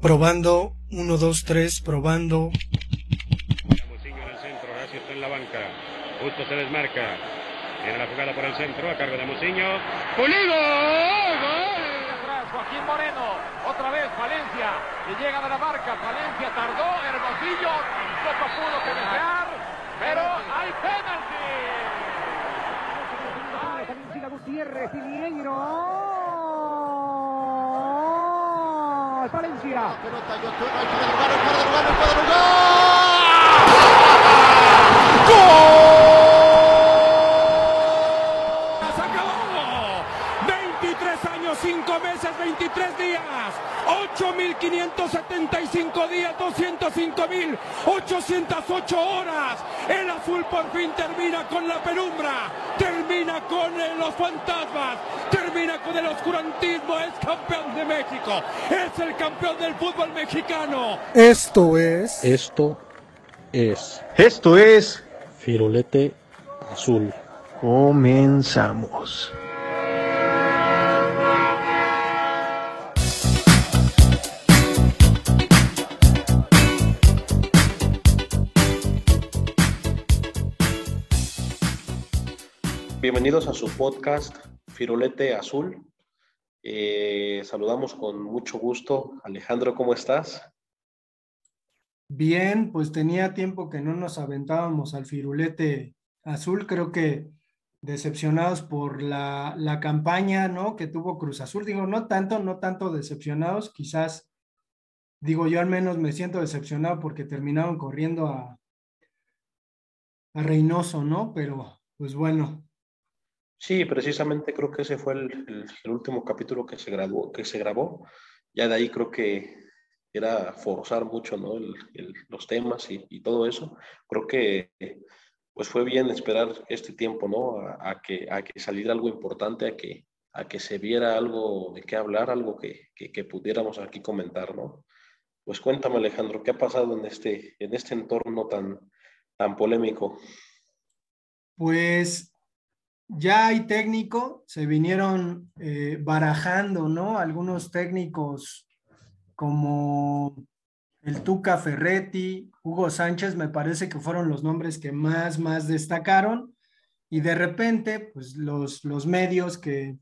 Probando, 1, 2, 3, probando. Muciño en el centro, Horacio está en la banca. Justo se desmarca. Viene la jugada por el centro, a cargo de Muciño. ¡Pulido! ¡Gol! Joaquín Moreno. Otra vez Valencia. Y llega de la marca. Valencia tardó. Hermosillo. Poco pudo que desear. Pero hay penalti. Siga Gutiérrez y Mineiro. Valencia. Pelota, yo estoy, no hay fuera de lugar, no hay fuera de lugar, no hay fuera de lugar. ¡Se acabó! 23 años, 5 meses, 23 días. 8.575 días, 205.808 horas. El azul por fin termina con la penumbra, termina con eh, los fantasmas, termina con el oscurantismo. Es campeón de México, es el campeón del fútbol mexicano. Esto es. Esto es Esto es. Firulete Azul. Comenzamos. Bienvenidos a su podcast Firulete Azul. Eh, saludamos con mucho gusto. Alejandro, ¿cómo estás? Bien, pues tenía tiempo que no nos aventábamos al firulete azul. Creo que decepcionados por la, la campaña, ¿no? Que tuvo Cruz Azul. Digo, no tanto, no tanto decepcionados. Quizás, digo, yo al menos me siento decepcionado porque terminaron corriendo a, a Reynoso, ¿no? Pero, pues bueno, Sí, precisamente creo que ese fue el, último capítulo que se, grabó, que se grabó. Ya de ahí creo que era forzar mucho ¿no? Los temas y, todo eso. Creo que pues fue bien esperar este tiempo, ¿no? A, a que, a que saliera algo importante, a que, a que se viera algo de qué hablar, algo que, que, que pudiéramos aquí comentar, ¿no? Pues cuéntame, Alejandro, ¿qué ha pasado en este, en este entorno tan, tan polémico? Pues ya hay técnico, se vinieron eh, barajando, ¿no? Algunos técnicos como el Tuca Ferretti, Hugo Sánchez, me parece que fueron los nombres que más, más destacaron. Y de repente, pues los, los medios que,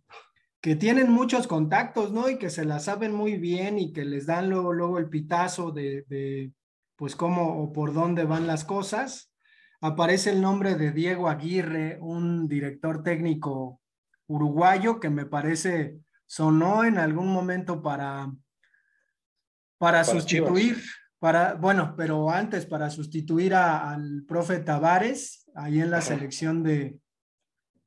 que tienen muchos contactos, ¿no? Y que se la saben muy bien y que les dan luego, luego el pitazo de, de, pues, cómo o por dónde van las cosas aparece el nombre de Diego Aguirre, un director técnico uruguayo que me parece sonó en algún momento para, para, Para sustituir, Chivas. para, bueno, pero antes para sustituir a- al profe Tavares, ahí en la Ajá. selección de,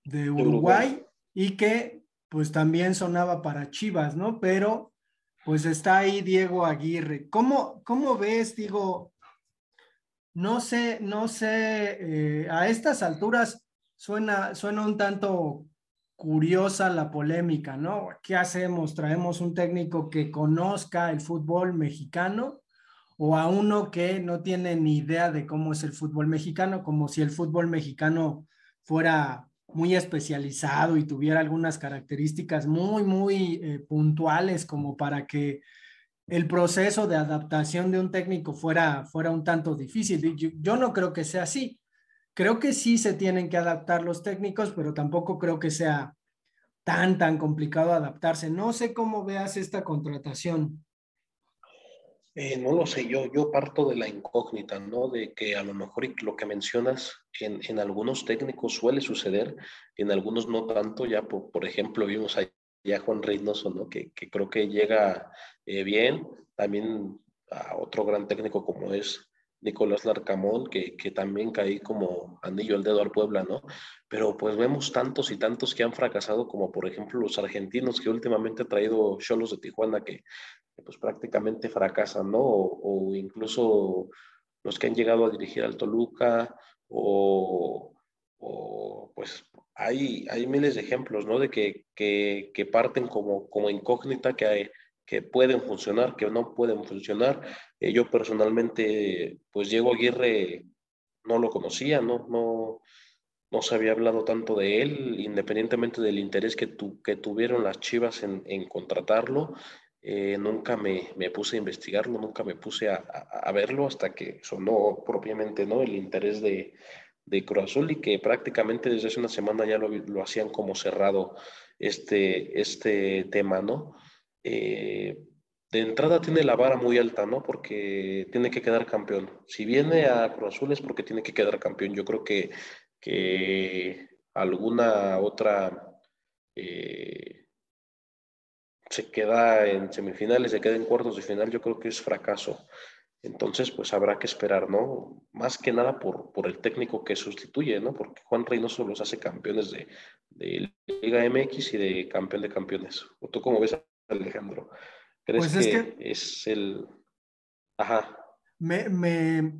de Uruguay, Uruguay. y que pues también sonaba para Chivas, ¿no? Pero pues está ahí Diego Aguirre. ¿Cómo, cómo ves, digo, no sé, no sé, eh, a estas alturas suena, suena un tanto curiosa la polémica, ¿no? ¿Qué hacemos? ¿Traemos un técnico que conozca el fútbol mexicano o a uno que no tiene ni idea de cómo es el fútbol mexicano, como si el fútbol mexicano fuera muy especializado y tuviera algunas características muy, muy eh, puntuales como para que el proceso de adaptación de un técnico fuera, fuera un tanto difícil. Yo, no creo que sea así. Creo que sí se tienen que adaptar los técnicos, pero tampoco creo que sea tan, tan complicado adaptarse. No sé cómo veas esta contratación. Eh, no lo sé, yo, yo parto de la incógnita, ¿no? De que a lo mejor lo que mencionas en, en algunos técnicos suele suceder, en algunos no tanto, ya por, por ejemplo vimos ahí a Juan Reynoso, ¿no? Que, que creo que llega eh, bien, también a otro gran técnico como es Nicolás Larcamón, que, que también caí como anillo al dedo al Puebla, ¿no? Pero pues vemos tantos y tantos que han fracasado, como por ejemplo los argentinos que últimamente ha traído Cholos de Tijuana, que pues prácticamente fracasan, ¿no? O, o, incluso los que han llegado a dirigir al Toluca, o, o pues hay, hay miles de ejemplos, ¿no? De que, que, que parten como, como incógnita, que, hay, que pueden funcionar, que no pueden funcionar. Eh, yo personalmente, pues Diego Aguirre no lo conocía, ¿no? No, no se había hablado tanto de él, independientemente del interés que, tu, que tuvieron las Chivas en, en contratarlo. eh, nunca me, me, puse a investigarlo, nunca me puse a, a, verlo hasta que sonó propiamente ¿no? el interés de, de Cruz y que prácticamente desde hace una semana ya lo, lo hacían como cerrado este, este tema, ¿no? Eh, de entrada tiene la vara muy alta, ¿no? Porque tiene que quedar campeón. Si viene a Cruz Azul es porque tiene que quedar campeón. Yo creo que, que alguna otra eh, se queda en semifinales, se queda en cuartos de final, yo creo que es fracaso. Entonces, pues habrá que esperar, ¿no? Más que nada por, por el técnico que sustituye, ¿no? Porque Juan Reynoso los hace campeones de, de Liga MX y de campeón de campeones. ¿O tú cómo ves, Alejandro? ¿Crees pues que, es el... Ajá. Me, me,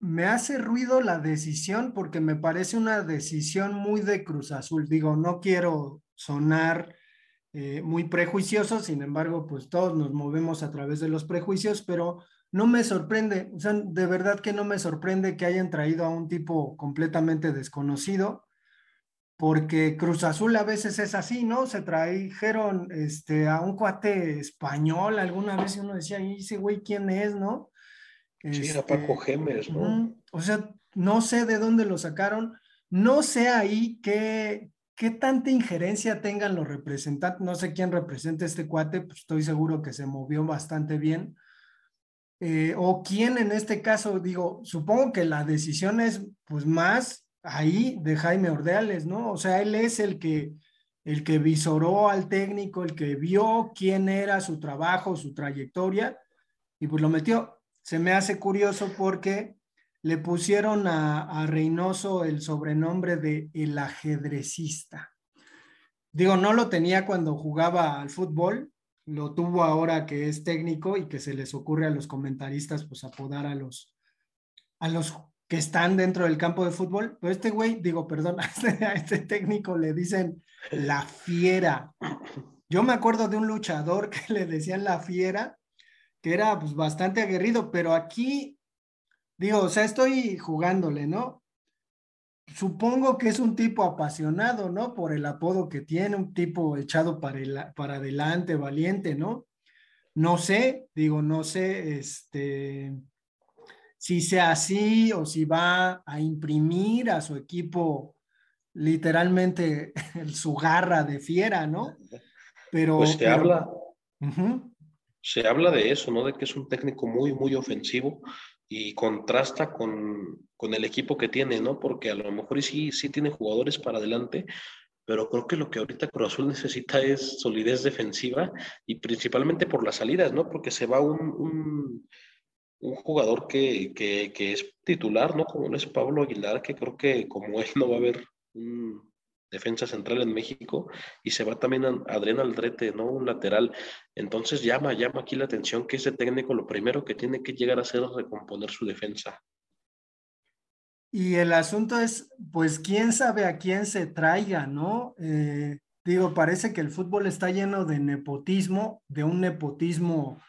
me hace ruido la decisión porque me parece una decisión muy de Cruz Azul. Digo, no quiero sonar eh, muy prejuicioso, sin embargo, pues todos nos movemos a través de los prejuicios, pero no me sorprende, o sea, de verdad que no me sorprende que hayan traído a un tipo completamente desconocido, porque Cruz Azul a veces es así, ¿no? Se trajeron este, a un cuate español alguna vez y uno decía, ¿y ese güey quién es, no? sí, era Paco este, Gemes, ¿no? o sea, no sé de dónde lo sacaron, no sé ahí qué, qué tanta injerencia tengan los representantes, no sé quién representa este cuate, pues estoy seguro que se movió bastante bien. Eh, o quién en este caso, digo, supongo que la decisión es pues más ahí de Jaime Ordeales, ¿no? O sea, él es el que, el que visoró al técnico, el que vio quién era su trabajo, su trayectoria, y pues lo metió. Se me hace curioso porque le pusieron a, a Reynoso el sobrenombre de el ajedrecista. Digo, no lo tenía cuando jugaba al fútbol, lo tuvo ahora que es técnico y que se les ocurre a los comentaristas pues apodar a los a los que están dentro del campo de fútbol, pero este güey, digo, perdón, a este, técnico le dicen la fiera. Yo me acuerdo de un luchador que le decían la fiera, que era pues bastante aguerrido, pero aquí, digo, o sea, estoy jugándole, ¿no? Supongo que es un tipo apasionado, ¿no? Por el apodo que tiene, un tipo echado para, el, para adelante, valiente, ¿no? No sé, digo, no sé, este, si sea así o si va a imprimir a su equipo literalmente su garra de fiera, ¿no? Pero pues se habla, se habla de eso, ¿no? De que es un técnico muy, muy ofensivo y contrasta con, con, el equipo que tiene, ¿no? Porque a lo mejor sí, sí tiene jugadores para adelante, pero creo que lo que ahorita Cruz necesita es solidez defensiva y principalmente por las salidas, ¿no? Porque se va un, un, jugador que, que, es titular, ¿no? Como es Pablo Aguilar, que creo que como él no va a haber defensa central en México y se va también Adrián Aldrete, ¿no? Un lateral. Entonces llama, llama aquí la atención que ese técnico lo primero que tiene que llegar a hacer es recomponer su defensa. Y el asunto es, pues, quién sabe a quién se traiga, ¿no? Eh, digo, parece que el fútbol está lleno de nepotismo, de un nepotismo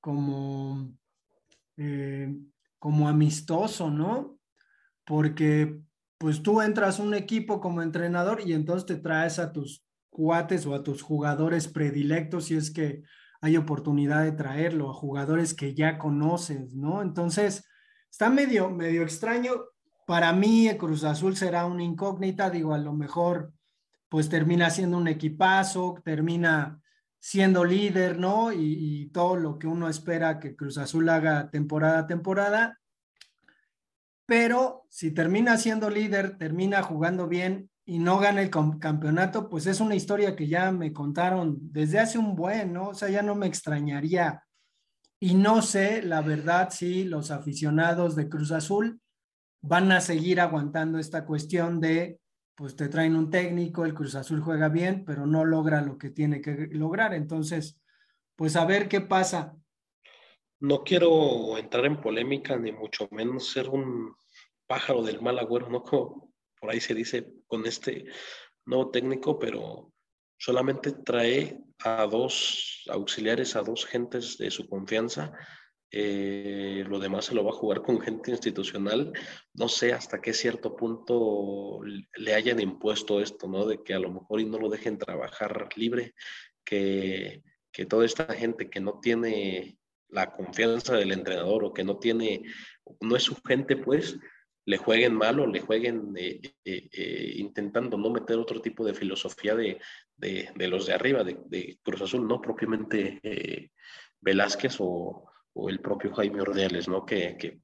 como, eh, como amistoso, ¿no? Porque pues tú entras a un equipo como entrenador y entonces te traes a tus cuates o a tus jugadores predilectos si es que hay oportunidad de traerlo, a jugadores que ya conoces, ¿no? Entonces, está medio, medio extraño. Para mí, Cruz Azul será una incógnita, digo, a lo mejor pues termina siendo un equipazo, termina siendo líder, ¿no? Y, y, todo lo que uno espera que Cruz Azul haga temporada a temporada pero si termina siendo líder, termina jugando bien y no gana el campeonato, pues es una historia que ya me contaron desde hace un buen, ¿no? O sea, ya no me extrañaría. Y no sé, la verdad, si los aficionados de Cruz Azul van a seguir aguantando esta cuestión de, pues te traen un técnico, el Cruz Azul juega bien, pero no logra lo que tiene que lograr. Entonces, pues a ver qué pasa. No quiero entrar en polémica, ni mucho menos ser un pájaro del mal agüero, ¿no? Como por ahí se dice con este nuevo técnico, pero solamente trae a dos auxiliares, a dos gentes de su confianza. Eh, lo demás se lo va a jugar con gente institucional. No sé hasta qué cierto punto le hayan impuesto esto, ¿no? De que a lo mejor y no lo dejen trabajar libre, que que toda esta gente que no tiene la confianza del entrenador o que no tiene, no es su gente, pues, le jueguen mal o le jueguen eh, eh, intentando no meter otro tipo de filosofía de, de, los de arriba, de, Cruz Azul, no propiamente Velázquez o, o, el propio Jaime Ordeales, ¿no? Que, que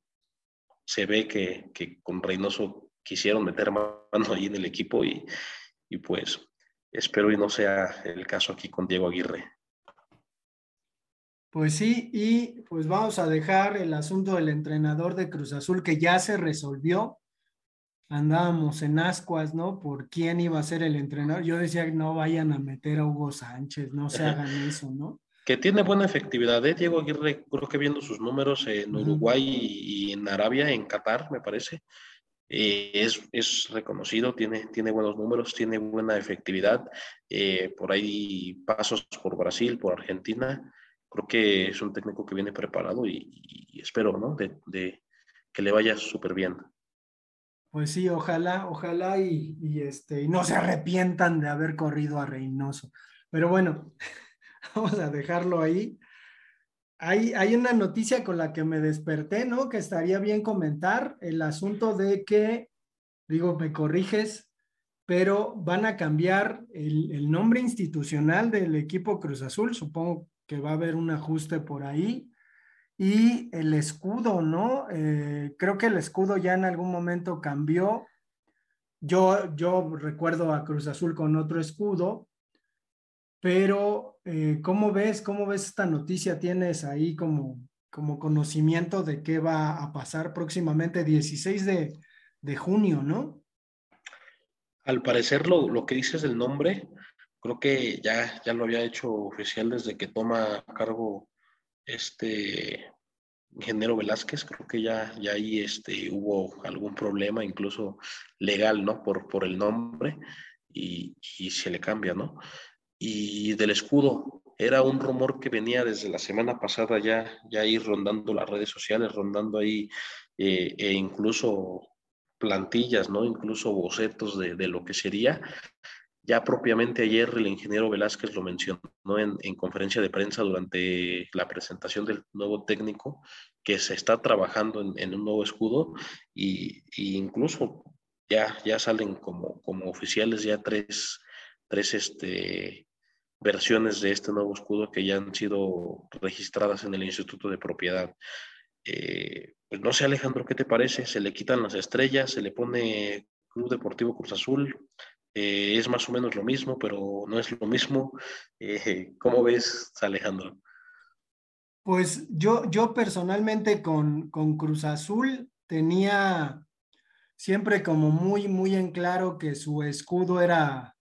se ve que, que, con Reynoso quisieron meter mano ahí en el equipo y, y pues espero y no sea el caso aquí con Diego Aguirre. Pues sí, y pues vamos a dejar el asunto del entrenador de Cruz Azul que ya se resolvió. Andábamos en ascuas, ¿no? Por quién iba a ser el entrenador. Yo decía que no vayan a meter a Hugo Sánchez, no se hagan eso, ¿no? Que tiene buena efectividad, ¿eh? Diego Aguirre, creo que viendo sus números en Uruguay y en Arabia, en Qatar, me parece, eh, es, es, reconocido, tiene, tiene buenos números, tiene buena efectividad. Eh, por ahí pasos por Brasil, por Argentina creo que es un técnico que viene preparado y, espero, ¿no? De, que le vaya súper bien. Pues sí, ojalá, ojalá y, este, y no se arrepientan de haber corrido a Reynoso. Pero bueno, vamos a dejarlo ahí. Hay, hay una noticia con la que me desperté, ¿no? Que estaría bien comentar el asunto de que, digo, me corriges, pero van a cambiar el, nombre institucional del equipo Cruz Azul, supongo que va a haber un ajuste por ahí. Y el escudo, ¿no? Eh, creo que el escudo ya en algún momento cambió. Yo, yo recuerdo a Cruz Azul con otro escudo, pero eh, ¿cómo ves? ¿Cómo ves esta noticia? ¿Tienes ahí como, como conocimiento de qué va a pasar próximamente, 16 de, de junio, ¿no? Al parecer lo, lo que dices del nombre, creo que ya, ya lo había hecho oficial desde que toma cargo este ingeniero Velázquez, creo que ya, ya ahí este, hubo algún problema, incluso legal, ¿no? Por, por el nombre y, y se le cambia, ¿no? Y del escudo, era un rumor que venía desde la semana pasada ya, ya ir rondando las redes sociales, rondando ahí eh, e incluso plantillas, ¿no? Incluso bocetos de, de, lo que sería. Ya propiamente ayer el ingeniero Velázquez lo mencionó en, conferencia de prensa durante la presentación del nuevo técnico, que se está trabajando en, un nuevo escudo y, incluso ya, ya salen como, como oficiales ya tres, tres este, versiones de este nuevo escudo que ya han sido registradas en el Instituto de Propiedad. Eh, pues no sé Alejandro, ¿qué te parece? Se le quitan las estrellas, se le pone Club Deportivo Cruz Azul, eh, es más o menos lo mismo, pero no es lo mismo. Eh, ¿Cómo ves, Alejandro? Pues yo, yo personalmente con, con Cruz Azul tenía siempre como muy, muy en claro que su escudo era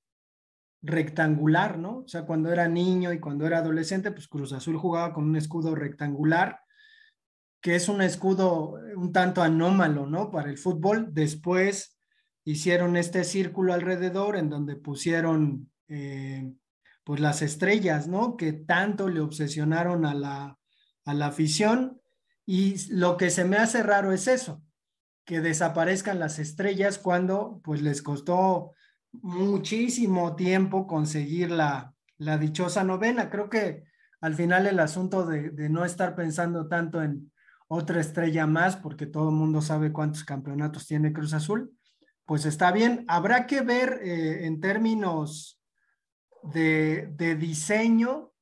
rectangular, ¿no? O sea, cuando era niño y cuando era adolescente, pues Cruz Azul jugaba con un escudo rectangular, que es un escudo un tanto anómalo, ¿no? Para el fútbol. Después hicieron este círculo alrededor en donde pusieron eh, pues las estrellas, ¿no? Que tanto le obsesionaron a la, a la afición y lo que se me hace raro es eso, que desaparezcan las estrellas cuando pues les costó muchísimo tiempo conseguir la, la dichosa novena. Creo que al final el asunto de, de, no estar pensando tanto en otra estrella más, porque todo el mundo sabe cuántos campeonatos tiene Cruz Azul, pues está bien. Habrá que ver eh, en términos de, diseño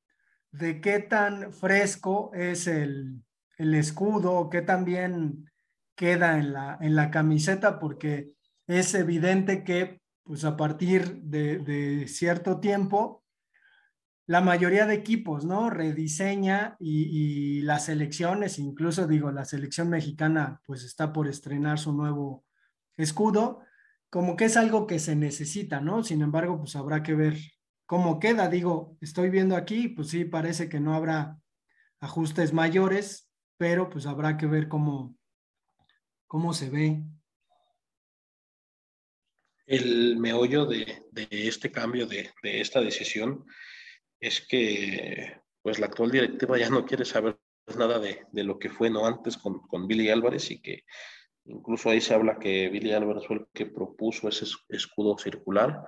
de qué tan fresco es el, escudo, qué tan bien queda en la, en la camiseta, porque es evidente que pues a partir de, cierto tiempo, la mayoría de equipos, ¿no? Rediseña y, las selecciones, incluso digo, la selección mexicana pues está por estrenar su nuevo escudo como que es algo que se necesita, ¿no? Sin embargo, pues habrá que ver cómo queda. Digo, estoy viendo aquí, pues sí, parece que no habrá ajustes mayores, pero pues habrá que ver cómo, cómo se ve. El meollo de, este cambio, de, esta decisión, es que pues la actual directiva ya no quiere saber nada de, lo que fue no antes con, con Billy Álvarez y que Incluso ahí se habla que Billy Álvarez fue el que propuso ese escudo circular.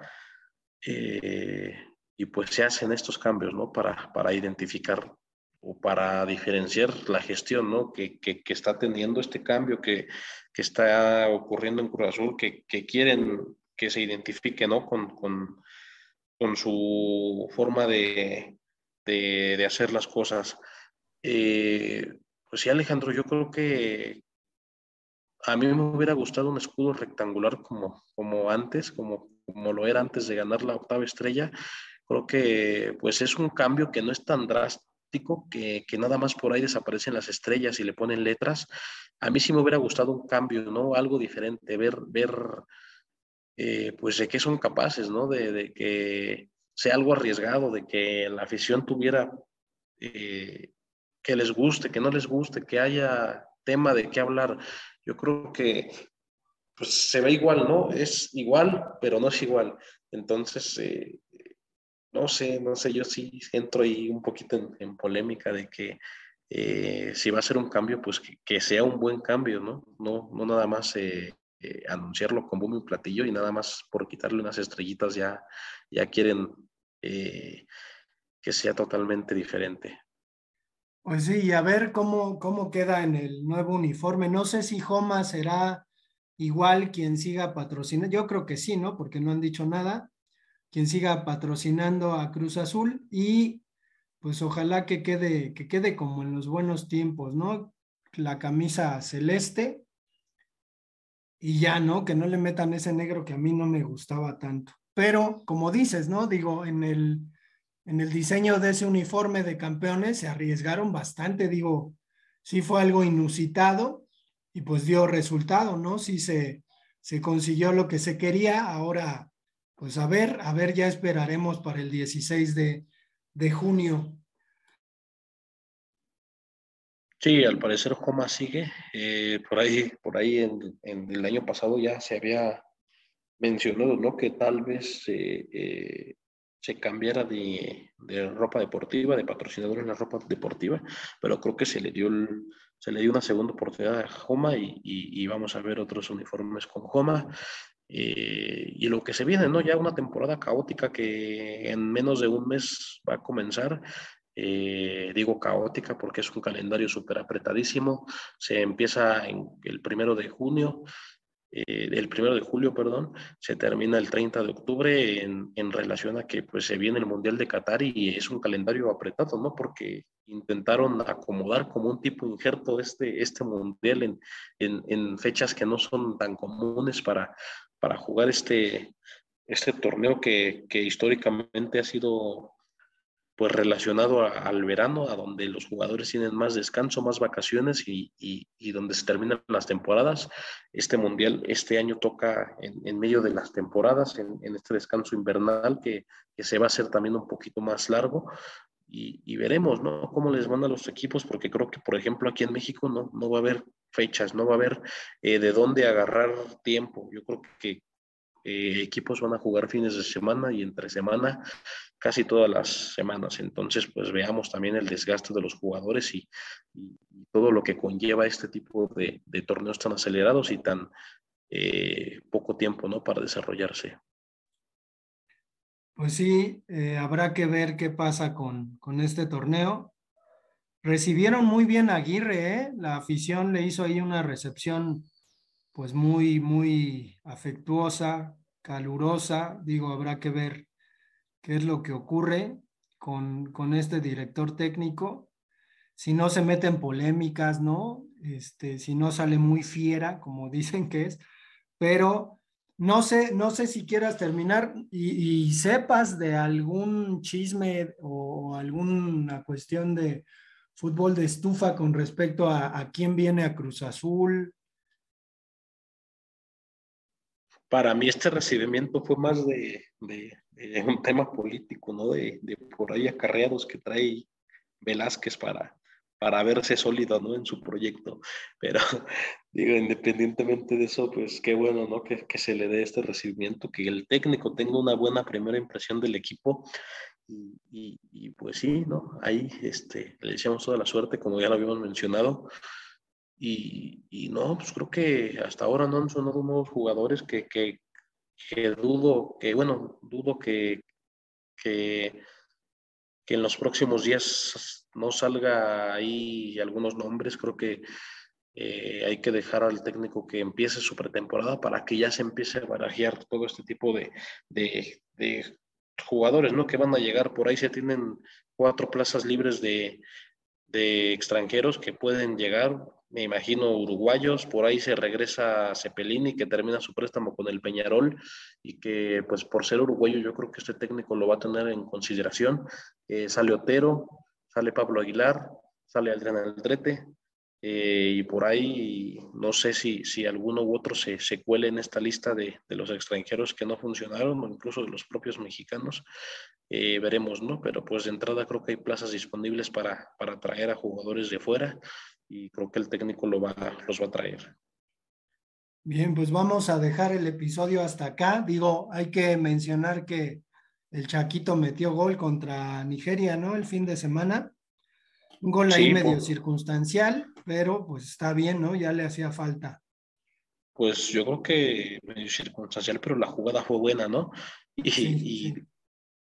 Eh, y pues se hacen estos cambios, ¿no? Para, para identificar o para diferenciar la gestión, ¿no? Que, que, que está teniendo este cambio que, que, está ocurriendo en Cruz Azul, que, quieren que se identifique, ¿no? Con, con, con su forma de, de, de, hacer las cosas. Eh, pues sí, Alejandro, yo creo que a mí me hubiera gustado un escudo rectangular como, como antes, como, como lo era antes de ganar la octava estrella, Creo que pues es un cambio que no es tan drástico, que, que, nada más por ahí desaparecen las estrellas y le ponen letras. A mí sí me hubiera gustado un cambio, ¿no? Algo diferente, ver, ver eh, pues de qué son capaces, ¿no? De, que sea algo arriesgado, de que la afición tuviera, eh, que les guste, que no les guste, que haya tema de qué hablar. Yo creo que pues se ve igual, ¿no? Es igual, pero no es igual. Entonces, eh, no sé, no sé, yo sí entro ahí un poquito en, polémica de que si va a ser un cambio, pues que, sea un buen cambio, ¿no? No, no nada más eh, anunciarlo con boom y platillo y nada más por quitarle unas estrellitas ya, ya quieren que sea totalmente diferente. Pues sí, y a ver cómo, cómo queda en el nuevo uniforme. No sé si Joma será igual quien siga patrocinando. Yo creo que sí, ¿no? Porque no han dicho nada quien siga patrocinando a Cruz Azul y pues ojalá que quede, que quede como en los buenos tiempos, ¿no? La camisa celeste y ya, ¿no? Que no le metan ese negro que a mí no me gustaba tanto. Pero como dices, ¿no? Digo, en el, en el diseño de ese uniforme de campeones se arriesgaron bastante, digo, sí fue algo inusitado y pues dio resultado, ¿no? Sí se, se consiguió lo que se quería, ahora pues a ver, a ver, ya esperaremos para el 16 de, de junio. Sí, al parecer Joma sigue. Eh, por ahí, por ahí en, en, el año pasado ya se había mencionado, ¿no? Que tal vez eh, se cambiara de, de, ropa deportiva, de patrocinador en la ropa deportiva, pero creo que se le dio el, se le dio una segunda oportunidad a Joma y, y, y, vamos a ver otros uniformes con Joma. Eh, y lo que se viene, ¿no? Ya una temporada caótica que en menos de un mes va a comenzar. Eh, digo caótica porque es un calendario súper apretadísimo. Se empieza en el primero de junio, eh, el primero de julio, perdón, se termina el 30 de octubre en, en, relación a que pues se viene el Mundial de Qatar y es un calendario apretado, ¿no? Porque intentaron acomodar como un tipo injerto este, este Mundial en, en, en fechas que no son tan comunes para, para jugar este, este torneo que, que históricamente ha sido pues relacionado al verano, a donde los jugadores tienen más descanso, más vacaciones y, y, donde se terminan las temporadas. Este mundial este año toca en, en medio de las temporadas, en, en este descanso invernal que, que, se va a hacer también un poquito más largo. Y, y, veremos, ¿no? Cómo les van a los equipos, porque creo que, por ejemplo, aquí en México no, no va a haber fechas, no va a haber eh, de dónde agarrar tiempo. Yo creo que eh, equipos van a jugar fines de semana y entre semana casi todas las semanas. Entonces, pues veamos también el desgaste de los jugadores y, todo lo que conlleva este tipo de, de torneos tan acelerados y tan eh, poco tiempo, ¿no? Para desarrollarse. Pues sí, eh, habrá que ver qué pasa con, con este torneo. Recibieron muy bien a Aguirre, ¿eh? La afición le hizo ahí una recepción pues muy, muy afectuosa, calurosa. Digo, habrá que ver qué es lo que ocurre con, con este director técnico. Si no se mete en polémicas, ¿no? Este, si no sale muy fiera, como dicen que es, pero no sé, no sé si quieras terminar y, sepas de algún chisme o alguna cuestión de fútbol de estufa con respecto a, quién viene a Cruz Azul, para mí este recibimiento fue más de, de un tema político, ¿no? De, de, por ahí acarreados que trae Velázquez para, para verse sólido, ¿no? En su proyecto. Pero, digo, independientemente de eso, pues qué bueno, ¿no? Que, que se le dé este recibimiento, que el técnico tenga una buena primera impresión del equipo. Y, y, y pues sí, ¿no? Ahí este, le deseamos toda la suerte, como ya lo habíamos mencionado. Y, y, no, pues creo que hasta ahora no han sonado nuevos jugadores que, que, que, dudo, que bueno, dudo que, que, que en los próximos días no salga ahí algunos nombres. Creo que eh, hay que dejar al técnico que empiece su pretemporada para que ya se empiece a barajear todo este tipo de, de, de jugadores, ¿no? Que van a llegar por ahí, se tienen cuatro plazas libres de, de extranjeros que pueden llegar, me imagino uruguayos, por ahí se regresa Cepelini que termina su préstamo con el Peñarol y que pues por ser uruguayo yo creo que este técnico lo va a tener en consideración. Eh, sale Otero, sale Pablo Aguilar, sale Adrián Aldrete, eh, y por ahí no sé si, si alguno u otro se, se cuele en esta lista de, de, los extranjeros que no funcionaron o incluso de los propios mexicanos. Eh, veremos, ¿no? Pero pues de entrada creo que hay plazas disponibles para, para traer a jugadores de fuera y creo que el técnico lo va, los va a traer. Bien, pues vamos a dejar el episodio hasta acá. Digo, hay que mencionar que el Chaquito metió gol contra Nigeria, ¿no? El fin de semana. Un gol ahí sí, medio por... circunstancial, pero pues está bien, ¿no? Ya le hacía falta. Pues yo creo que medio circunstancial, pero la jugada fue buena, ¿no? Y, sí, y, sí.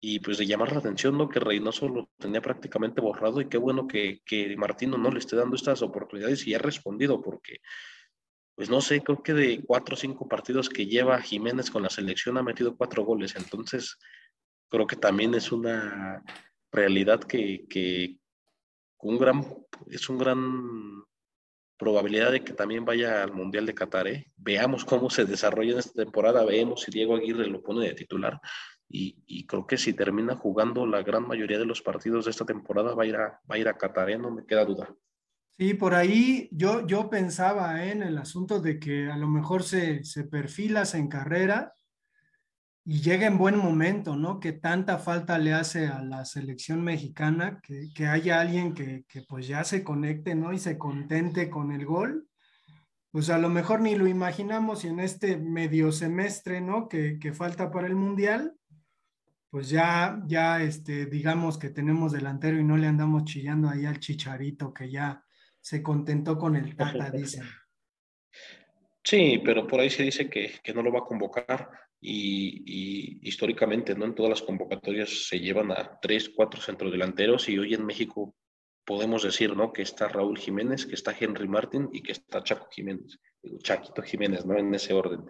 Y, pues de llamar la atención, ¿no? Que Reynoso lo tenía prácticamente borrado y qué bueno que, que Martino no le esté dando estas oportunidades y ha respondido porque, pues no sé, creo que de cuatro o cinco partidos que lleva Jiménez con la selección ha metido cuatro goles, entonces creo que también es una realidad que, que, un gran, es un gran probabilidad de que también vaya al Mundial de Qatar. ¿eh? Veamos cómo se desarrolla en esta temporada, veamos si Diego Aguirre lo pone de titular. Y, y, creo que si termina jugando la gran mayoría de los partidos de esta temporada va a ir a, va a, ir a Qatar, ¿eh? no me queda duda. Sí, por ahí yo, yo pensaba ¿eh? en el asunto de que a lo mejor se, se perfilas en carrera y llega en buen momento, ¿no? Que tanta falta le hace a la selección mexicana, que, que haya alguien que, que, pues ya se conecte, ¿no? Y se contente con el gol. Pues a lo mejor ni lo imaginamos y en este medio semestre, ¿no? Que, que falta para el Mundial, pues ya, ya, este, digamos que tenemos delantero y no le andamos chillando ahí al chicharito que ya se contentó con el Tata, dicen. Sí, pero por ahí se dice que, que no lo va a convocar y, y, históricamente, ¿no? En todas las convocatorias se llevan a tres, cuatro centrodelanteros y hoy en México podemos decir, ¿no? Que está Raúl Jiménez, que está Henry Martin y que está Chaco Jiménez, Chaquito Jiménez, ¿no? En ese orden.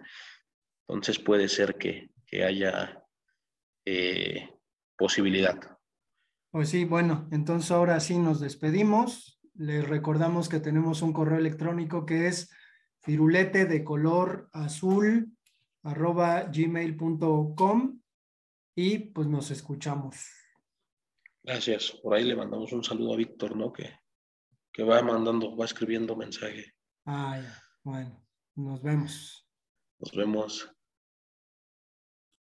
Entonces puede ser que, que haya eh, posibilidad. Pues sí, bueno, entonces ahora sí nos despedimos. Les recordamos que tenemos un correo electrónico que es firulete de color azul arroba gmail.com y pues nos escuchamos. Gracias. Por ahí le mandamos un saludo a Víctor, ¿no? Que, que va mandando, va escribiendo mensaje. Ah, ya. Bueno, nos vemos. Nos vemos.